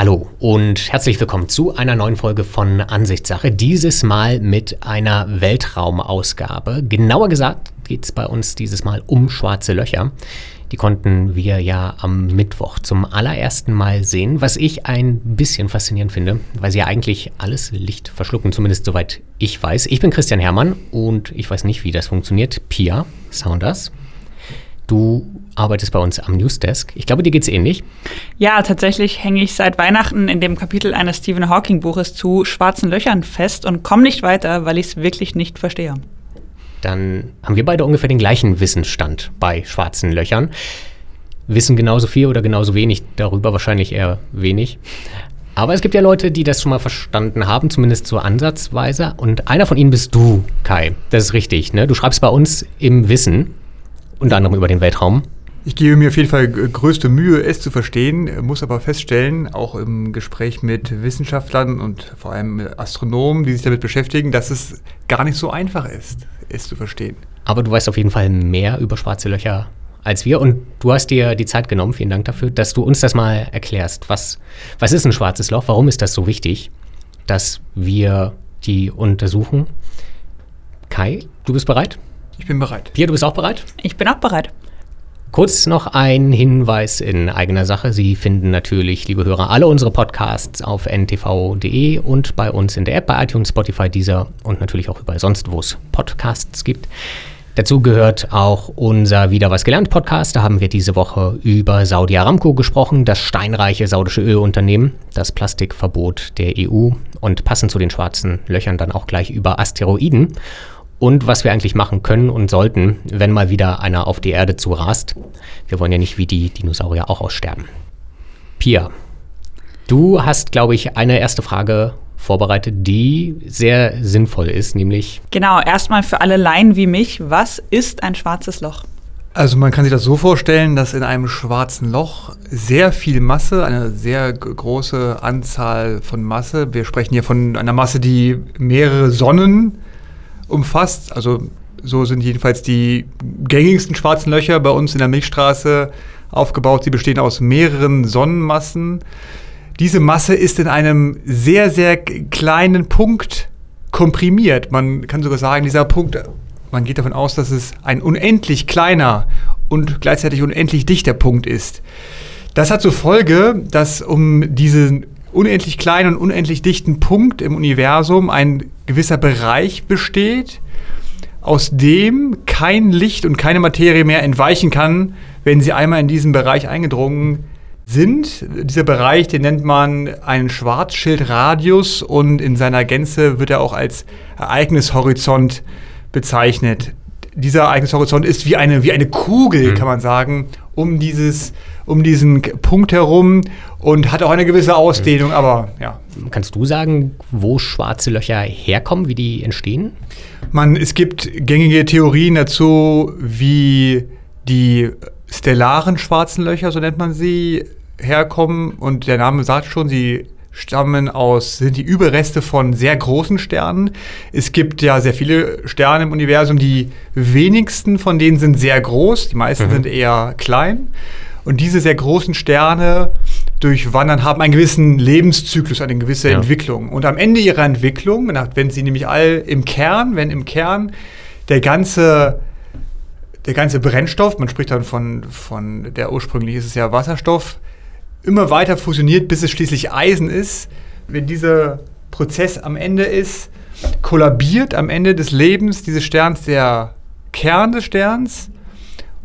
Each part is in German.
Hallo und herzlich willkommen zu einer neuen Folge von Ansichtssache. Dieses Mal mit einer Weltraumausgabe. Genauer gesagt geht es bei uns dieses Mal um schwarze Löcher. Die konnten wir ja am Mittwoch zum allerersten Mal sehen, was ich ein bisschen faszinierend finde, weil sie ja eigentlich alles Licht verschlucken, zumindest soweit ich weiß. Ich bin Christian Hermann und ich weiß nicht, wie das funktioniert. Pia Saunders. Du arbeitest bei uns am Newsdesk. Ich glaube, dir geht es ähnlich. Ja, tatsächlich hänge ich seit Weihnachten in dem Kapitel eines Stephen Hawking Buches zu schwarzen Löchern fest und komme nicht weiter, weil ich es wirklich nicht verstehe. Dann haben wir beide ungefähr den gleichen Wissensstand bei schwarzen Löchern. Wissen genauso viel oder genauso wenig darüber, wahrscheinlich eher wenig. Aber es gibt ja Leute, die das schon mal verstanden haben, zumindest so ansatzweise. Und einer von ihnen bist du, Kai. Das ist richtig. Ne? Du schreibst bei uns im Wissen, unter anderem über den Weltraum. Ich gebe mir auf jeden Fall größte Mühe, es zu verstehen, muss aber feststellen, auch im Gespräch mit Wissenschaftlern und vor allem Astronomen, die sich damit beschäftigen, dass es gar nicht so einfach ist, es zu verstehen. Aber du weißt auf jeden Fall mehr über schwarze Löcher als wir und du hast dir die Zeit genommen, vielen Dank dafür, dass du uns das mal erklärst. Was, was ist ein schwarzes Loch? Warum ist das so wichtig, dass wir die untersuchen? Kai, du bist bereit? Ich bin bereit. Pia, du bist auch bereit? Ich bin auch bereit. Kurz noch ein Hinweis in eigener Sache. Sie finden natürlich, liebe Hörer, alle unsere Podcasts auf ntv.de und bei uns in der App bei iTunes, Spotify, Deezer und natürlich auch überall sonst, wo es Podcasts gibt. Dazu gehört auch unser Wieder was gelernt Podcast. Da haben wir diese Woche über Saudi Aramco gesprochen, das steinreiche saudische Ölunternehmen, das Plastikverbot der EU und passend zu den schwarzen Löchern dann auch gleich über Asteroiden und was wir eigentlich machen können und sollten, wenn mal wieder einer auf die Erde zu rast. Wir wollen ja nicht wie die Dinosaurier auch aussterben. Pia, du hast, glaube ich, eine erste Frage vorbereitet, die sehr sinnvoll ist, nämlich. Genau, erstmal für alle Laien wie mich, was ist ein schwarzes Loch? Also man kann sich das so vorstellen, dass in einem schwarzen Loch sehr viel Masse, eine sehr große Anzahl von Masse, wir sprechen hier von einer Masse, die mehrere Sonnen umfasst. Also so sind jedenfalls die gängigsten schwarzen Löcher bei uns in der Milchstraße aufgebaut. Sie bestehen aus mehreren Sonnenmassen. Diese Masse ist in einem sehr, sehr kleinen Punkt komprimiert. Man kann sogar sagen, dieser Punkt, man geht davon aus, dass es ein unendlich kleiner und gleichzeitig unendlich dichter Punkt ist. Das hat zur Folge, dass um diesen unendlich kleinen und unendlich dichten Punkt im Universum ein gewisser Bereich besteht, aus dem kein Licht und keine Materie mehr entweichen kann, wenn sie einmal in diesen Bereich eingedrungen sind. Dieser Bereich, den nennt man einen Schwarzschildradius und in seiner Gänze wird er auch als Ereignishorizont bezeichnet. Dieser Ereignishorizont ist wie eine, wie eine Kugel, mhm. kann man sagen, um, dieses, um diesen Punkt herum und hat auch eine gewisse Ausdehnung, aber ja. Kannst du sagen, wo schwarze Löcher herkommen, wie die entstehen? Man, es gibt gängige Theorien dazu, wie die stellaren schwarzen Löcher, so nennt man sie, herkommen. Und der Name sagt schon, sie stammen aus, sind die Überreste von sehr großen Sternen. Es gibt ja sehr viele Sterne im Universum, die wenigsten von denen sind sehr groß, die meisten mhm. sind eher klein. Und diese sehr großen Sterne durchwandern, haben einen gewissen Lebenszyklus, eine gewisse ja. Entwicklung. Und am Ende ihrer Entwicklung, wenn sie nämlich all im Kern, wenn im Kern der ganze der ganze Brennstoff, man spricht dann von, von der ursprünglich ist es ja Wasserstoff, immer weiter fusioniert, bis es schließlich Eisen ist. Wenn dieser Prozess am Ende ist, kollabiert am Ende des Lebens dieses Sterns der Kern des Sterns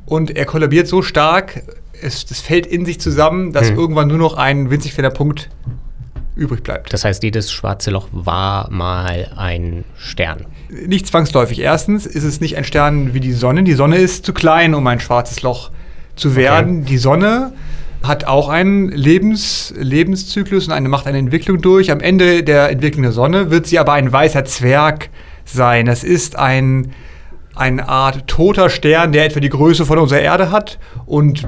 und er kollabiert so stark, es, es fällt in sich zusammen, dass hm. irgendwann nur noch ein winzig kleiner Punkt übrig bleibt. Das heißt, jedes schwarze Loch war mal ein Stern. Nicht zwangsläufig. Erstens ist es nicht ein Stern wie die Sonne. Die Sonne ist zu klein, um ein schwarzes Loch zu werden. Okay. Die Sonne hat auch einen Lebens, Lebenszyklus und eine, macht eine Entwicklung durch. Am Ende der Entwicklung der Sonne wird sie aber ein weißer Zwerg sein. Das ist ein, eine Art toter Stern, der etwa die Größe von unserer Erde hat und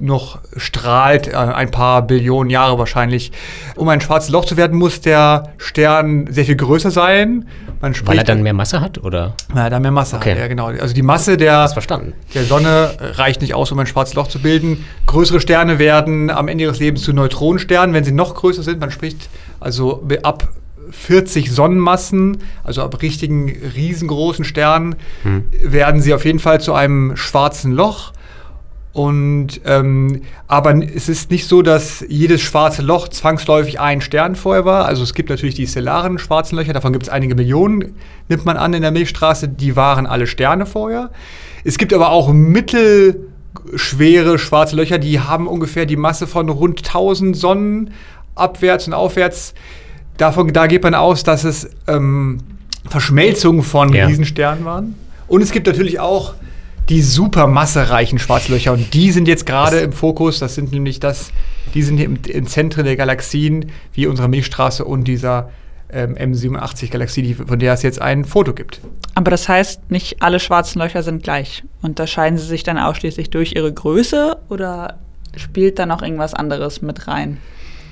noch strahlt, äh, ein paar Billionen Jahre wahrscheinlich. Um ein schwarzes Loch zu werden, muss der Stern sehr viel größer sein. Man Weil er dann mehr Masse hat, oder? Ja, dann mehr Masse okay. hat, ja genau. Also die Masse der, der Sonne reicht nicht aus, um ein schwarzes Loch zu bilden. Größere Sterne werden am Ende ihres Lebens zu Neutronensternen, wenn sie noch größer sind. Man spricht also ab 40 Sonnenmassen, also ab richtigen riesengroßen Sternen, hm. werden sie auf jeden Fall zu einem schwarzen Loch. Und ähm, aber es ist nicht so, dass jedes schwarze Loch zwangsläufig ein Stern vorher war. Also es gibt natürlich die stellaren schwarzen Löcher, davon gibt es einige Millionen, nimmt man an in der Milchstraße, die waren alle Sterne vorher. Es gibt aber auch mittelschwere schwarze Löcher, die haben ungefähr die Masse von rund 1000 Sonnen abwärts und aufwärts davon, da geht man aus, dass es ähm, Verschmelzungen von ja. Riesensternen waren. Und es gibt natürlich auch die supermassereichen Schwarzlöcher und die sind jetzt gerade im Fokus. Das sind nämlich das, die sind im, im Zentren der Galaxien, wie unsere Milchstraße und dieser ähm, M87-Galaxie, von der es jetzt ein Foto gibt. Aber das heißt, nicht alle schwarzen Löcher sind gleich. Unterscheiden sie sich dann ausschließlich durch ihre Größe oder spielt da noch irgendwas anderes mit rein?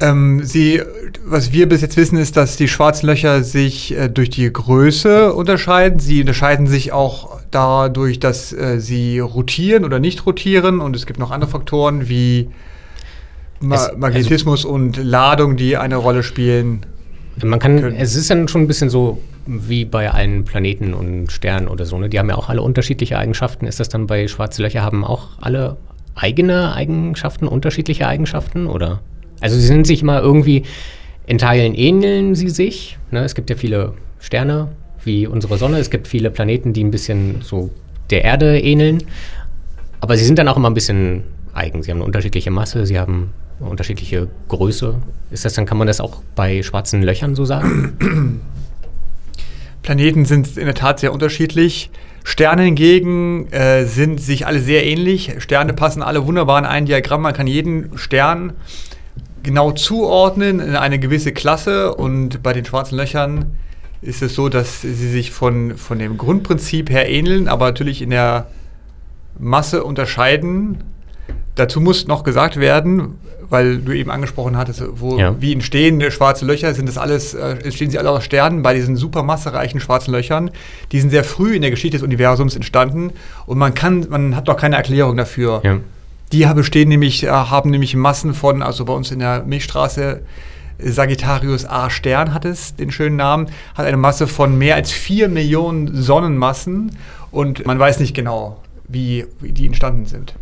Ähm, sie, was wir bis jetzt wissen, ist, dass die schwarzen Löcher sich äh, durch die Größe unterscheiden. Sie unterscheiden sich auch dadurch, dass äh, sie rotieren oder nicht rotieren. Und es gibt noch andere Faktoren wie Ma es, Magnetismus also, und Ladung, die eine Rolle spielen. Man kann, können. es ist dann schon ein bisschen so wie bei allen Planeten und Sternen oder so. Ne? Die haben ja auch alle unterschiedliche Eigenschaften. Ist das dann bei schwarzen Löcher haben auch alle eigene Eigenschaften, unterschiedliche Eigenschaften oder? Also sie sind sich immer irgendwie, in Teilen ähneln sie sich. Ne? Es gibt ja viele Sterne wie unsere Sonne. Es gibt viele Planeten, die ein bisschen so der Erde ähneln. Aber sie sind dann auch immer ein bisschen eigen. Sie haben eine unterschiedliche Masse, sie haben eine unterschiedliche Größe. Ist das dann, kann man das auch bei schwarzen Löchern so sagen? Planeten sind in der Tat sehr unterschiedlich. Sterne hingegen äh, sind sich alle sehr ähnlich. Sterne passen alle wunderbar in ein Diagramm. Man kann jeden Stern genau zuordnen in eine gewisse Klasse und bei den schwarzen Löchern ist es so, dass sie sich von, von dem Grundprinzip her ähneln, aber natürlich in der Masse unterscheiden. Dazu muss noch gesagt werden, weil du eben angesprochen hattest, wo, ja. wie entstehen schwarze Löcher, sind das alles, äh, entstehen sie alle aus Sternen bei diesen supermassereichen schwarzen Löchern. Die sind sehr früh in der Geschichte des Universums entstanden und man kann, man hat doch keine Erklärung dafür. Ja die bestehen nämlich, äh, haben nämlich Massen von, also bei uns in der Milchstraße, Sagittarius A Stern hat es den schönen Namen, hat eine Masse von mehr als 4 Millionen Sonnenmassen und man weiß nicht genau, wie, wie die entstanden sind.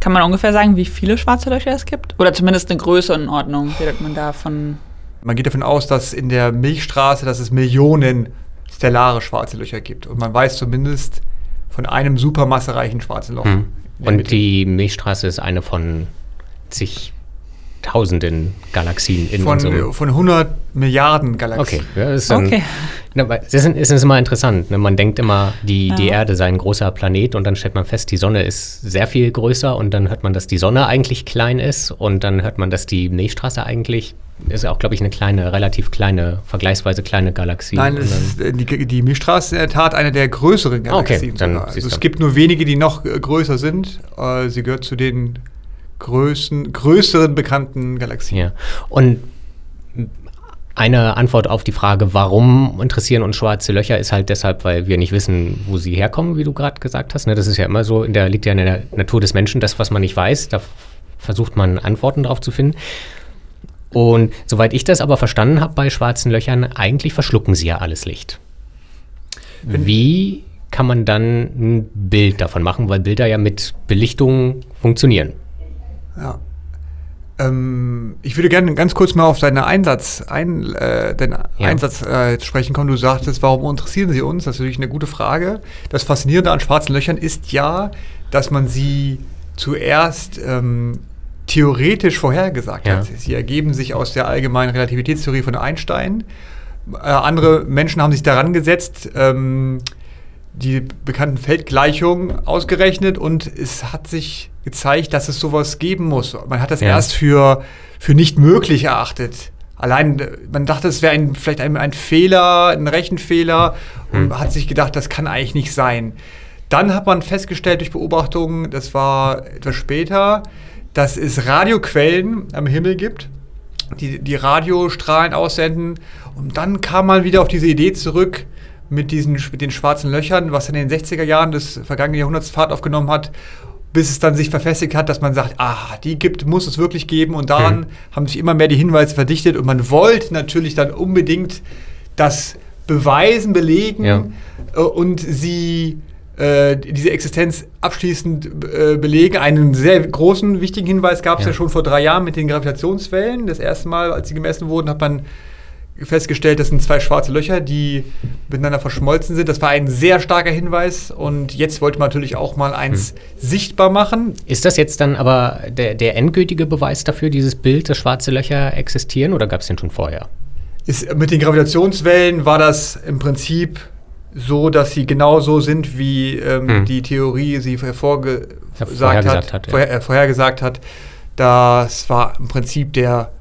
Kann man ungefähr sagen, wie viele schwarze Löcher es gibt? Oder zumindest eine Größe und Ordnung, redet man davon? Man geht davon aus, dass in der Milchstraße, dass es Millionen stellare schwarze Löcher gibt. Und man weiß zumindest von einem supermassereichen schwarzen Loch. Hm. Und die Milchstraße ist eine von zig Tausenden Galaxien in von, unserem... Von 100 Milliarden Galaxien. Okay, ja, das ist, dann, okay. Das ist, ist immer interessant. Ne? Man denkt immer, die, ja. die Erde sei ein großer Planet und dann stellt man fest, die Sonne ist sehr viel größer und dann hört man, dass die Sonne eigentlich klein ist und dann hört man, dass die Milchstraße eigentlich ist auch, glaube ich, eine kleine, relativ kleine, vergleichsweise kleine Galaxie. Nein, ist, die, die Milchstraße ist in der Tat eine der größeren Galaxien. Okay, dann also es gibt nur wenige, die noch größer sind. Äh, sie gehört zu den größten, größeren bekannten Galaxien. Ja. Und eine Antwort auf die Frage, warum interessieren uns schwarze Löcher, ist halt deshalb, weil wir nicht wissen, wo sie herkommen, wie du gerade gesagt hast. Ne, das ist ja immer so, in der liegt ja in der Natur des Menschen, das, was man nicht weiß, da versucht man Antworten drauf zu finden. Und soweit ich das aber verstanden habe bei schwarzen Löchern, eigentlich verschlucken sie ja alles Licht. Wie kann man dann ein Bild davon machen, weil Bilder ja mit Belichtung funktionieren? Ja. Ähm, ich würde gerne ganz kurz mal auf deinen Einsatz, ein, äh, den ja. Einsatz äh, sprechen kommen. Du sagtest, warum interessieren sie uns? Das ist natürlich eine gute Frage. Das Faszinierende an schwarzen Löchern ist ja, dass man sie zuerst ähm, theoretisch vorhergesagt ja. hat. Sie ergeben sich aus der allgemeinen Relativitätstheorie von Einstein. Äh, andere Menschen haben sich daran gesetzt, ähm, die bekannten Feldgleichungen ausgerechnet und es hat sich gezeigt, dass es sowas geben muss. Man hat das ja. erst für, für nicht möglich erachtet. Allein, man dachte, es wäre ein, vielleicht ein, ein, Fehler, ein Rechenfehler hm. und hat sich gedacht, das kann eigentlich nicht sein. Dann hat man festgestellt durch Beobachtungen, das war etwas später, dass es Radioquellen am Himmel gibt, die, die Radiostrahlen aussenden. Und dann kam man wieder auf diese Idee zurück mit, diesen, mit den schwarzen Löchern, was in den 60er Jahren des vergangenen Jahrhunderts Fahrt aufgenommen hat, bis es dann sich verfestigt hat, dass man sagt, ah, die gibt, muss es wirklich geben. Und daran mhm. haben sich immer mehr die Hinweise verdichtet. Und man wollte natürlich dann unbedingt das beweisen, belegen ja. Äh, und sie äh, diese Existenz abschließend äh, belegen. Einen sehr großen, wichtigen Hinweis gab es ja. ja. schon vor drei Jahren mit den Gravitationswellen. Das erste Mal, als sie gemessen wurden, hat man festgestellt, das sind zwei schwarze Löcher, die miteinander verschmolzen sind. Das war ein sehr starker Hinweis und jetzt wollte man natürlich auch mal eins hm. sichtbar machen. Ist das jetzt dann aber der, der endgültige Beweis dafür, dieses Bild, dass schwarze Löcher existieren oder gab es den schon vorher? Ist, mit den Gravitationswellen war das im Prinzip so, dass sie genauso sind, wie ähm, hm. die Theorie sie hervorgesagt vorhergesagt hat, hat, ja. vorher, äh, vorhergesagt hat. Das war im Prinzip der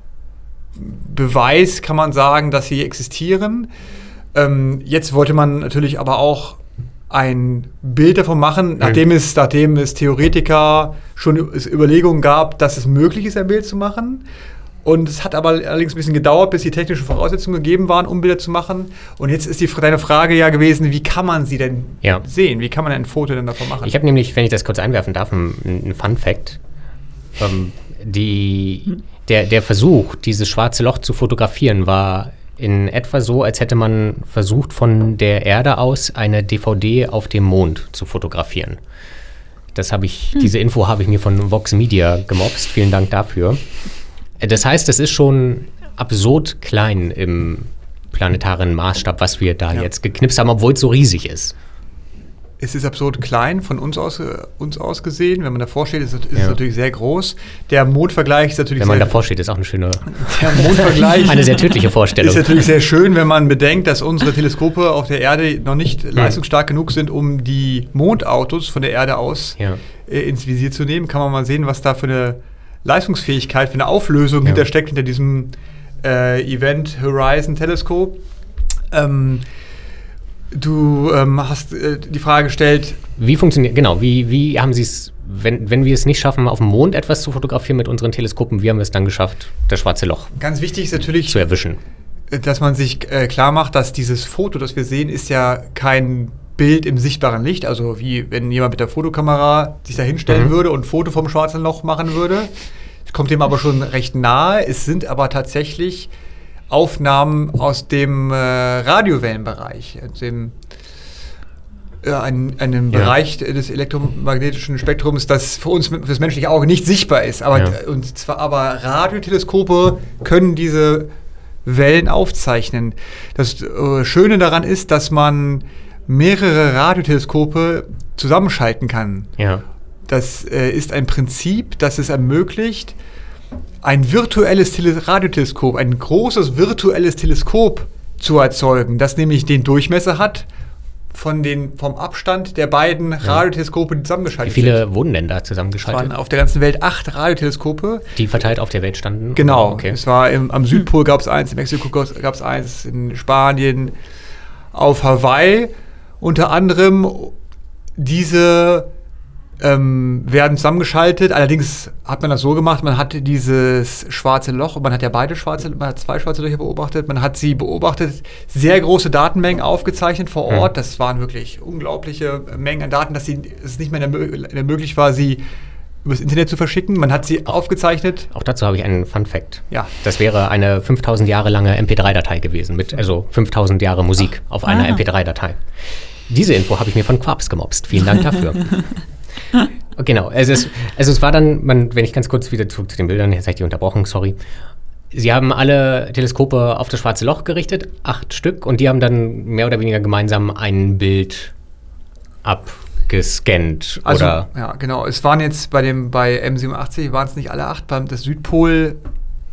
Beweis, kann man sagen, dass sie existieren. Ähm, jetzt wollte man natürlich aber auch ein Bild davon machen, nachdem, es, nachdem es Theoretiker schon Überlegungen gab, dass es möglich ist, ein Bild zu machen. Und es hat aber allerdings ein bisschen gedauert, bis die technischen Voraussetzungen gegeben waren, um Bilder zu machen. Und jetzt ist die, deine Frage ja gewesen, wie kann man sie denn ja. sehen? Wie kann man ein Foto denn davon machen? Ich habe nämlich, wenn ich das kurz einwerfen darf, einen Fun Fact. Ähm, die, der, der Versuch, dieses schwarze Loch zu fotografieren, war in etwa so, als hätte man versucht, von der Erde aus eine DVD auf dem Mond zu fotografieren. Das habe ich, hm. diese Info habe ich mir von Vox Media gemobst. Vielen Dank dafür. Das heißt, es ist schon absurd klein im planetaren Maßstab, was wir da ja. jetzt geknipst haben, obwohl es so riesig ist. Es ist absurd klein von uns aus, uns aus gesehen. Wenn man davor steht, ist, ist ja. es natürlich sehr groß. Der Mondvergleich ist natürlich Wenn man davor steht, ist auch eine schöne. Der Mondvergleich. eine sehr tödliche Vorstellung. Ist natürlich sehr schön, wenn man bedenkt, dass unsere Teleskope auf der Erde noch nicht hm. leistungsstark genug sind, um die Mondautos von der Erde aus ja. äh, ins Visier zu nehmen. Kann man mal sehen, was da für eine Leistungsfähigkeit, für eine Auflösung ja. hintersteckt hinter diesem äh, Event Horizon Teleskop. Ähm, du ähm, hast äh, die Frage gestellt. Wie funktioniert, genau, wie, wie haben Sie es, wenn, wenn wir es nicht schaffen, auf dem Mond etwas zu fotografieren mit unseren Teleskopen, wie haben wir es dann geschafft, das schwarze Loch Ganz wichtig ist natürlich zu erwischen? Dass man sich äh, klar macht, dass dieses Foto, das wir sehen, ist ja kein Bild im sichtbaren Licht, also wie wenn jemand mit der Fotokamera sich da hinstellen mhm. würde und ein Foto vom schwarzen Loch machen würde. Es kommt dem aber schon recht nahe. Es sind aber tatsächlich Aufnahmen aus dem äh, Radiowellenbereich, dem äh, einen, einem ja. Bereich des elektromagnetischen Spektrums, das für uns, für das menschliche Auge nicht sichtbar ist. Aber, ja. Und zwar aber Radioteleskope können diese Wellen aufzeichnen. Das äh, Schöne daran ist, dass man mehrere Radioteleskope zusammenschalten kann. Ja. Das äh, ist ein Prinzip, das es ermöglicht, ein virtuelles Tele Radioteleskop, ein großes virtuelles Teleskop zu erzeugen, das nämlich den Durchmesser hat von den, vom Abstand der beiden. Radioteleskope, zusammengeschaltet sind. Wie viele sind. wurden denn da zusammengeschaltet? Es waren auf der ganzen Welt acht Radioteleskope. Die verteilt auf der Welt standen? Genau. Okay. Es war im, am Südpol gab es eins, in Mexiko gab es eins, in Spanien, auf Hawaii unter anderem diese ähm, werden zusammengeschaltet. Allerdings hat man das so gemacht, man hat dieses schwarze Loch, man hat ja beide schwarze, man hat zwei schwarze Löcher beobachtet, man hat sie beobachtet, sehr große Datenmengen aufgezeichnet vor Ort. Das waren wirklich unglaubliche Mengen an Daten, dass sie, es nicht mehr möglich war, sie übers Internet zu verschicken. Man hat sie aufgezeichnet. Auch dazu habe ich einen Fun Fact. Ja. Das wäre eine 5000 Jahre lange MP3-Datei gewesen, mit also 5000 Jahre Musik Ach. auf einer ah. MP3-Datei. Diese Info habe ich mir von Quarps gemobst. Vielen Dank dafür. genau, also es, also es war dann, man, wenn ich ganz kurz wieder zu, zu den Bildern, jetzt habe ich die unterbrochen, sorry. Sie haben alle Teleskope auf das schwarze Loch gerichtet, acht Stück, und die haben dann mehr oder weniger gemeinsam ein Bild abgescannt. Also, oder? ja, genau. Es waren jetzt bei dem bei M87 waren es nicht alle acht. Beim das Südpol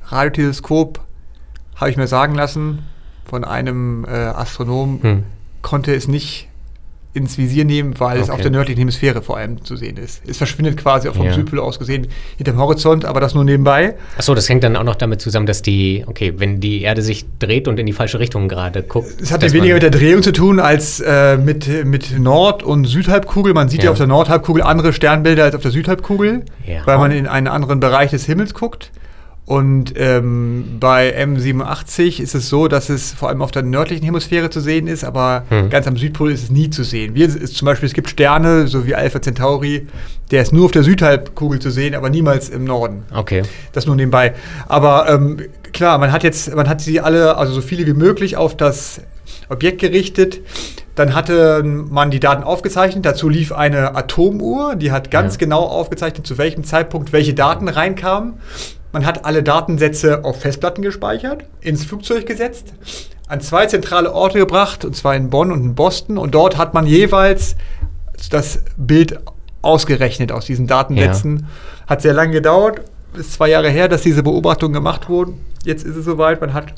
Radioteleskop habe ich mir sagen lassen von einem äh, Astronom, hm. konnte es nicht ins Visier nehmen, weil es Okay. auf der nördlichen Hemisphäre vor allem zu sehen ist. Es verschwindet quasi auch vom Ja. Südpol aus gesehen hinterm Horizont, aber das nur nebenbei. Achso, das hängt dann auch noch damit zusammen, dass die, okay, wenn die Erde sich dreht und in die falsche Richtung gerade guckt. Es hat ja weniger mit der Drehung zu tun als äh, mit, mit Nord- und Südhalbkugel. Man sieht ja. Ja. auf der Nordhalbkugel andere Sternbilder als auf der Südhalbkugel, Ja. weil man in einen anderen Bereich des Himmels guckt. Und ähm, bei M87 ist es so, dass es vor allem auf der nördlichen Hemisphäre zu sehen ist, aber Hm. ganz am Südpol ist es nie zu sehen. Wir, ist zum Beispiel, es gibt Sterne, so wie Alpha Centauri, der ist nur auf der Südhalbkugel zu sehen, aber niemals im Norden. Okay. Das nur nebenbei. Aber ähm, klar, man hat jetzt, man hat sie alle, also so viele wie möglich auf das Objekt gerichtet. Dann hatte man die Daten aufgezeichnet. Dazu lief eine Atomuhr, die hat ganz Ja. genau aufgezeichnet, zu welchem Zeitpunkt welche Daten reinkamen. Man hat alle Datensätze auf Festplatten gespeichert, ins Flugzeug gesetzt, an zwei zentrale Orte gebracht, und zwar in Bonn und in Boston. Und dort hat man jeweils das Bild ausgerechnet aus diesen Datensätzen. Hat sehr lange gedauert, ist zwei Jahre her, dass diese Beobachtungen gemacht wurden. Jetzt ist es soweit, man hat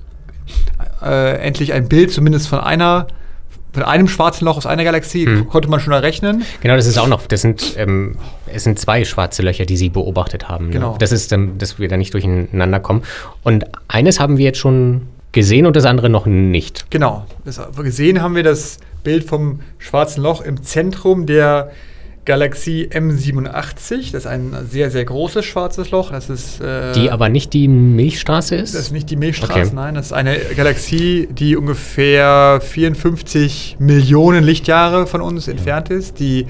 äh, endlich ein Bild, zumindest von einer, von einem schwarzen Loch aus einer Galaxie, Hm. konnte man schon errechnen. Genau, das ist auch noch, das sind, ähm, es sind zwei schwarze Löcher, die sie beobachtet haben. Genau. Ne? Das ist, ähm, dass wir da nicht durcheinander kommen. Und eines haben wir jetzt schon gesehen und das andere noch nicht. Genau. Das, gesehen haben wir das Bild vom schwarzen Loch im Zentrum der Galaxie M87. Das ist ein sehr, sehr großes schwarzes Loch. Das ist, äh, Die aber nicht die Milchstraße ist. das ist nicht die Milchstraße, Okay. nein. Das ist eine Galaxie, die ungefähr 54 Millionen Lichtjahre von uns entfernt ist. Die,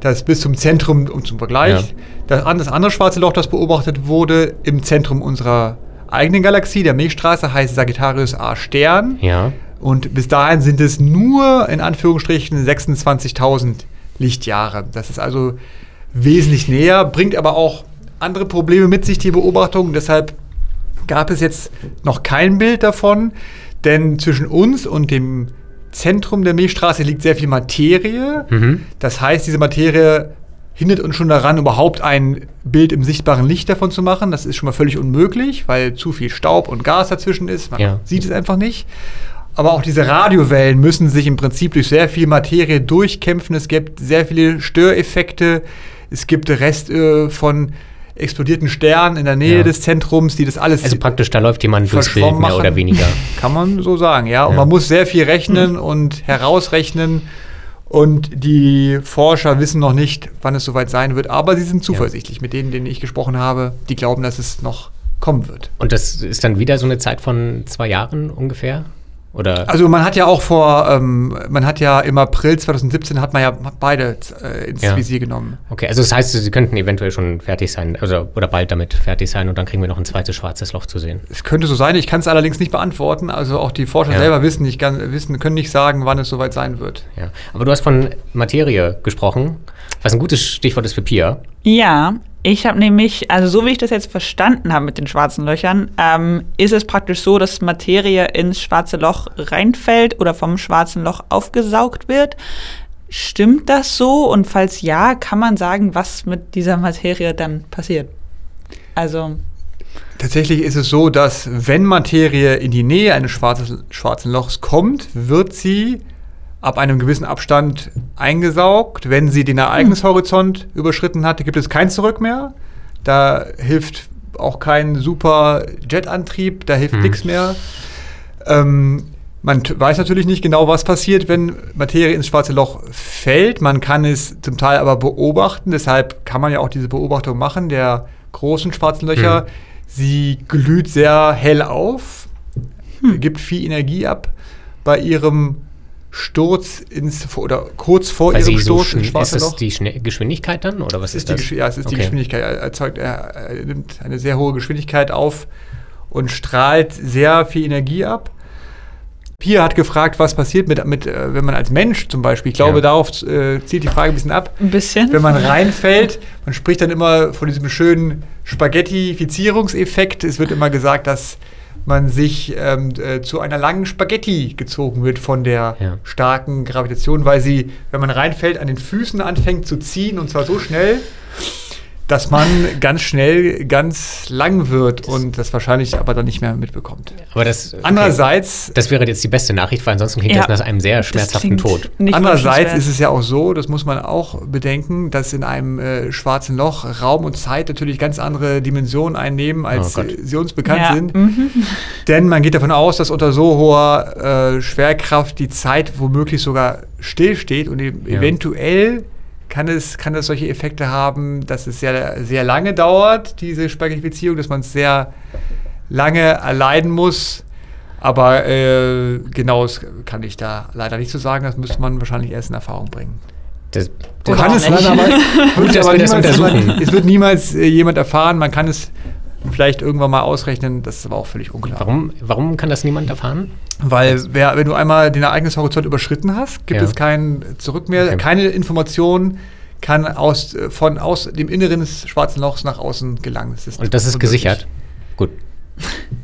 das bis zum Zentrum, um zum Vergleich. Ja. Das, das andere schwarze Loch, das beobachtet wurde, im Zentrum unserer eigenen Galaxie, der Milchstraße, heißt Sagittarius A Stern. ja. Und bis dahin sind es nur in Anführungsstrichen 26.000 Lichtjahre. Das ist also wesentlich näher, bringt aber auch andere Probleme mit sich, die Beobachtung. Deshalb gab es jetzt noch kein Bild davon, denn zwischen uns und dem Zentrum der Milchstraße liegt sehr viel Materie. Mhm. Das heißt, diese Materie hindert uns schon daran, überhaupt ein Bild im sichtbaren Licht davon zu machen. Das ist schon mal völlig unmöglich, weil zu viel Staub und Gas dazwischen ist. Man Ja. sieht es einfach nicht. Aber auch diese Radiowellen müssen sich im Prinzip durch sehr viel Materie durchkämpfen. Es gibt sehr viele Störeffekte. Es gibt Rest äh, von explodierten Sternen in der Nähe Ja. des Zentrums, die das alles Also praktisch, da läuft jemand durchs Bild mehr oder machen. weniger. Kann man so sagen, ja. Und Ja. man muss sehr viel rechnen und herausrechnen. Und die Forscher wissen noch nicht, wann es soweit sein wird. Aber sie sind zuversichtlich. Mit denen, denen ich gesprochen habe, die glauben, dass es noch kommen wird. Und das ist dann wieder so eine Zeit von zwei Jahren ungefähr? Oder? Also man hat ja auch vor, ähm, man hat ja im April 2017 hat man ja beide äh, ins Ja. Visier genommen. Okay, also das heißt, sie könnten eventuell schon fertig sein, also oder bald damit fertig sein und dann kriegen wir noch ein zweites schwarzes Loch zu sehen. Es könnte so sein, ich kann es allerdings nicht beantworten. Also auch die Forscher Ja. selber wissen nicht, ganz, wissen, können nicht sagen, wann es soweit sein wird. Ja. Aber du hast von Materie gesprochen, was ein gutes Stichwort ist für Pia. Ja, ich habe nämlich, also so wie ich das jetzt verstanden habe mit den schwarzen Löchern, ähm, ist es praktisch so, dass Materie ins schwarze Loch reinfällt oder vom schwarzen Loch aufgesaugt wird. Stimmt das so? Und falls ja, kann man sagen, was mit dieser Materie dann passiert? Also, Tatsächlich ist es so, dass wenn Materie in die Nähe eines schwarzes, schwarzen Lochs kommt, wird sie ab einem gewissen Abstand eingesaugt. Wenn sie den Ereignishorizont überschritten hat, gibt es kein Zurück mehr. Da hilft auch kein super Jetantrieb, da hilft Mhm. nichts mehr. Ähm, man weiß natürlich nicht genau, was passiert, wenn Materie ins schwarze Loch fällt. Man kann es zum Teil aber beobachten. Deshalb kann man ja auch diese Beobachtung machen der großen schwarzen Löcher. Mhm. Sie glüht sehr hell auf, gibt viel Energie ab bei ihrem Sturz ins oder kurz vor Weil ihrem so Sturz schn- ins ist schwarze das Loch. die Schne Geschwindigkeit dann oder was ist, ist die, das? Ja, es ist die Okay. Geschwindigkeit. Er, erzeugt, er, er nimmt eine sehr hohe Geschwindigkeit auf und strahlt sehr viel Energie ab. Pia hat gefragt, was passiert mit, mit äh, wenn man als Mensch zum Beispiel, ich glaube, Ja. darauf äh, zielt die Frage ein bisschen ab, ein bisschen. wenn man reinfällt, man spricht dann immer von diesem schönen Spaghettifizierungseffekt. Es wird immer gesagt, dass man sich ähm, äh, zu einer langen Spaghetti gezogen wird von der Ja. starken Gravitation, weil sie, wenn man reinfällt, an den Füßen anfängt zu ziehen und zwar so schnell, dass man ganz schnell ganz lang wird und das wahrscheinlich aber dann nicht mehr mitbekommt. Aber das, okay. Andererseits, das wäre jetzt die beste Nachricht, weil ansonsten klingt Ja. das nach einem sehr schmerzhaften Das Tod. andererseits ist es ja auch so, das muss man auch bedenken, dass in einem äh, schwarzen Loch Raum und Zeit natürlich ganz andere Dimensionen einnehmen, als Oh sie uns bekannt Ja. sind. Mhm. Denn man geht davon aus, dass unter so hoher äh, Schwerkraft die Zeit womöglich sogar stillsteht und e Ja. eventuell kann es, kann es solche Effekte haben, dass es sehr, sehr lange dauert, diese Spaghettifizierung, dass man es sehr lange erleiden muss. Aber äh, genaues kann ich da leider nicht zu sagen. Das müsste man wahrscheinlich erst in Erfahrung bringen. Das, Oder kann es nicht. dann aber, wird aber das niemals es wird niemals äh, jemand erfahren. Man kann es vielleicht irgendwann mal ausrechnen. Das ist aber auch völlig unklar. warum, warum kann das niemand erfahren? Weil wer, wenn du einmal den Ereignishorizont überschritten hast, gibt Ja. es kein Zurück mehr. Okay. Keine Information kann aus, von aus dem Inneren des schwarzen Lochs nach außen gelangen. Das ist Und das ist unmöglich. gesichert. Gut.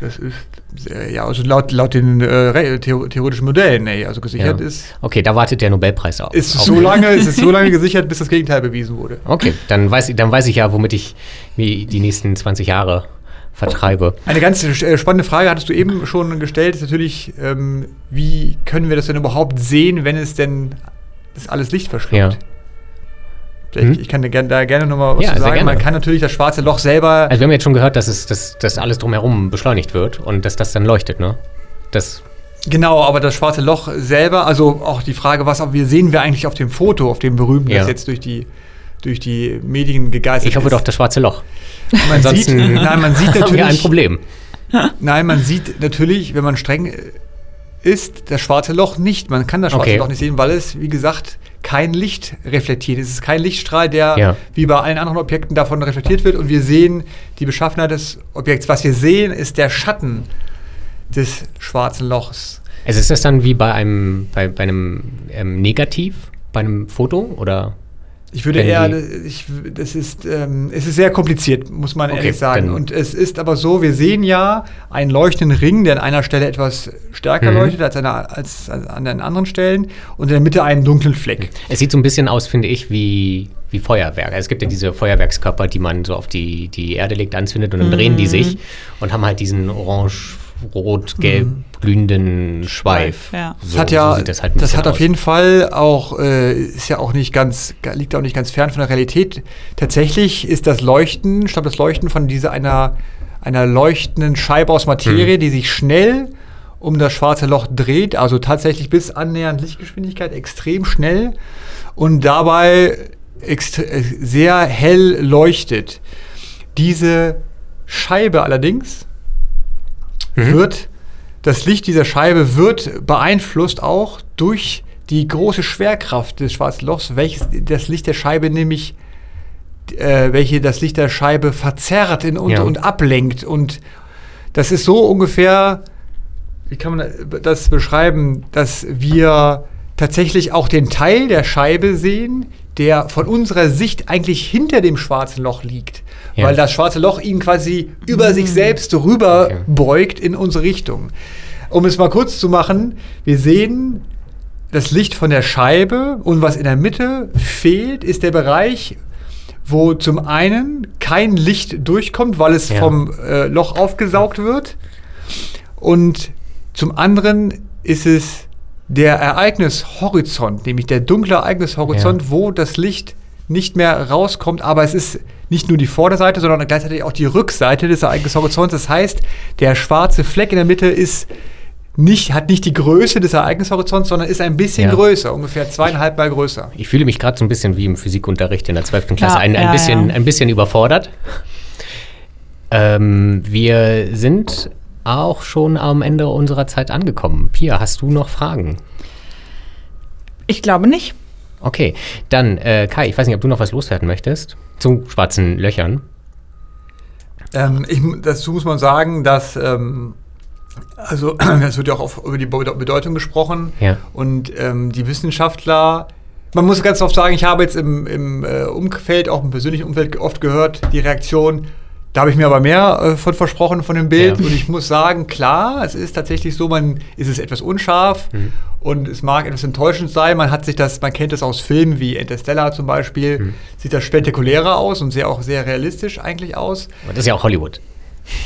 Das ist, sehr, ja, also laut, laut den äh, re- theo theoretischen Modellen, nee, also gesichert Ja. ist, Okay, da wartet der Nobelpreis auf. ist so lange, ist es so lange gesichert, bis das Gegenteil bewiesen wurde. Okay, dann weiß, ich, dann weiß ich ja, womit ich wie die nächsten 20 Jahre vertreibe. Eine ganz äh, spannende Frage hattest du eben schon gestellt, ist natürlich, ähm, wie können wir das denn überhaupt sehen, wenn es denn das alles Licht verschluckt? Ja. Mhm. Ich kann da gerne, da gerne nochmal was Ja, zu sagen. Man kann natürlich das schwarze Loch selber. Also wir haben jetzt schon gehört, dass es dass, dass alles drumherum beschleunigt wird und dass das dann leuchtet, ne? Das, genau, aber das schwarze Loch selber, also auch die Frage, was auch wir sehen wir eigentlich auf dem Foto, auf dem berühmten, Ja. das jetzt durch die, durch die Medien gegeistert ich hoffe ist. doch das schwarze Loch. Man sieht, Ansonsten nein, man sieht haben wir ein natürlich, Problem. nein, man sieht natürlich, wenn man streng ist, das schwarze Loch nicht. Man kann das schwarze Okay. Loch nicht sehen, weil es, wie gesagt, kein Licht reflektiert. Es ist kein Lichtstrahl, der Ja. wie bei allen anderen Objekten davon reflektiert wird. Und wir sehen die Beschaffenheit des Objekts. Was wir sehen, ist der Schatten des schwarzen Lochs. Also ist das dann wie bei einem, bei, bei einem ähm, Negativ, bei einem Foto oder? Ich würde eher, ich, das ist, ähm, es ist sehr kompliziert, muss man Okay, ehrlich sagen. Und es ist aber so, wir sehen ja einen leuchtenden Ring, der an einer Stelle etwas stärker Mhm. leuchtet als, an der- als an den anderen Stellen und in der Mitte einen dunklen Fleck. Es sieht so ein bisschen aus, finde ich, wie, wie Feuerwerk. Es gibt ja diese Feuerwerkskörper, die man so auf die, die Erde legt, anzündet und dann drehen die sich und haben halt diesen orange, rot, gelb glühenden Schweif. Ja. Das So, hat ja, so das halt das hat auf aus. jeden Fall auch, äh, ist ja auch nicht ganz, liegt auch nicht ganz fern von der Realität. Tatsächlich ist das Leuchten, stammt das Leuchten von dieser einer, einer leuchtenden Scheibe aus Materie, Mhm. die sich schnell um das schwarze Loch dreht, also tatsächlich bis annähernd Lichtgeschwindigkeit, extrem schnell und dabei äh, sehr hell leuchtet. Diese Scheibe allerdings Mhm. wird, das Licht dieser Scheibe wird beeinflusst auch durch die große Schwerkraft des schwarzen Lochs, welches das Licht der Scheibe nämlich, äh, welche das Licht der Scheibe verzerrt in, und, Ja. und ablenkt. Und das ist so ungefähr, wie kann man das beschreiben, dass wir tatsächlich auch den Teil der Scheibe sehen, der von unserer Sicht eigentlich hinter dem schwarzen Loch liegt. Ja. Weil das schwarze Loch ihn quasi über sich selbst rüber Okay. beugt in unsere Richtung. Um es mal kurz zu machen, wir sehen das Licht von der Scheibe und was in der Mitte fehlt, ist der Bereich, wo zum einen kein Licht durchkommt, weil es Ja. vom äh, Loch aufgesaugt wird. Und zum anderen ist es der Ereignishorizont, nämlich der dunkle Ereignishorizont, Ja. wo das Licht nicht mehr rauskommt, aber es ist nicht nur die Vorderseite, sondern gleichzeitig auch die Rückseite des Ereignishorizonts. Das heißt, der schwarze Fleck in der Mitte ist nicht, hat nicht die Größe des Ereignishorizonts, sondern ist ein bisschen Ja. größer, ungefähr zweieinhalb Mal größer. Ich fühle mich gerade so ein bisschen wie im Physikunterricht in der 12. Klasse, Ja, ein, ein, ja, bisschen, ja. ein bisschen überfordert. Ähm, wir sind auch schon am Ende unserer Zeit angekommen. Pia, hast du noch Fragen? Ich glaube nicht. Okay, dann äh, Kai, ich weiß nicht, ob du noch was loswerden möchtest zu schwarzen Löchern. Ähm, ich, dazu muss man sagen, dass ähm, also es wird ja auch über die Bede- Bedeutung gesprochen Ja. und ähm, die Wissenschaftler. Man muss ganz oft sagen, ich habe jetzt im, im äh, Umfeld, auch im persönlichen Umfeld oft gehört, die Reaktion, da habe ich mir aber mehr äh, von versprochen von dem Bild. Ja. Und ich muss sagen, klar, es ist tatsächlich so, man ist es etwas unscharf. Mhm. Und es mag etwas enttäuschend sein, man hat sich das, man kennt das aus Filmen wie Interstellar zum Beispiel, Mhm. sieht das spektakulärer aus und sehr auch sehr realistisch eigentlich aus. Aber das ist ja auch Hollywood.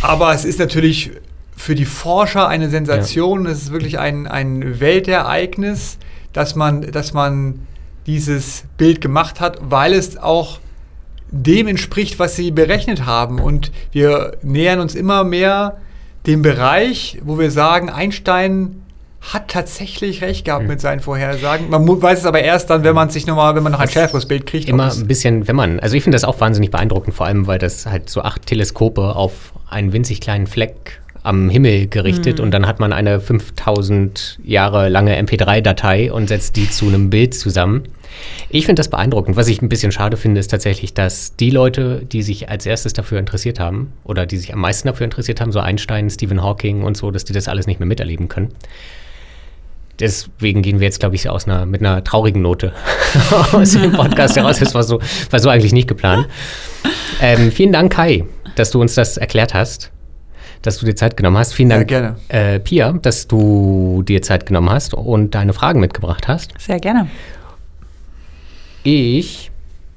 Aber es ist natürlich für die Forscher eine Sensation. Es ist wirklich ein, ein Weltereignis, dass man, dass man dieses Bild gemacht hat, weil es auch dem entspricht, was sie berechnet haben. Und wir nähern uns immer mehr dem Bereich, wo wir sagen, Einstein hat tatsächlich recht gehabt mit seinen Vorhersagen. Man weiß es aber erst dann, wenn man sich noch mal, wenn man noch ein schärferes Bild kriegt. Immer ein bisschen, wenn man, also ich finde das auch wahnsinnig beeindruckend, vor allem weil das halt so acht Teleskope auf einen winzig kleinen Fleck am Himmel gerichtet und dann hat man eine 5000 Jahre lange MP3-Datei und setzt die zu einem Bild zusammen. Ich finde das beeindruckend. Was ich ein bisschen schade finde, ist tatsächlich, dass die Leute, die sich als erstes dafür interessiert haben oder die sich am meisten dafür interessiert haben, so Einstein, Stephen Hawking und so, dass die das alles nicht mehr miterleben können. Deswegen gehen wir jetzt, glaube ich, aus einer, mit einer traurigen Note aus dem Podcast heraus. Das war so, war so eigentlich nicht geplant. Ähm, vielen Dank, Kai, dass du uns das erklärt hast, dass du dir Zeit genommen hast. Vielen Ja, Dank, gerne. Äh, Pia, dass du dir Zeit genommen hast und deine Fragen mitgebracht hast. Sehr gerne. Ich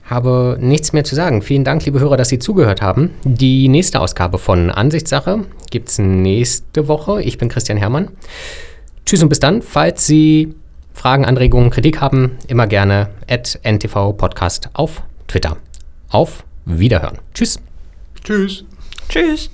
habe nichts mehr zu sagen. Vielen Dank, liebe Hörer, dass Sie zugehört haben. Die nächste Ausgabe von Ansichtssache gibt es nächste Woche. Ich bin Christian Hermann. Tschüss und bis dann. Falls Sie Fragen, Anregungen, Kritik haben, immer gerne at ntv Podcast auf Twitter. Auf Wiederhören. Tschüss. Tschüss. Tschüss.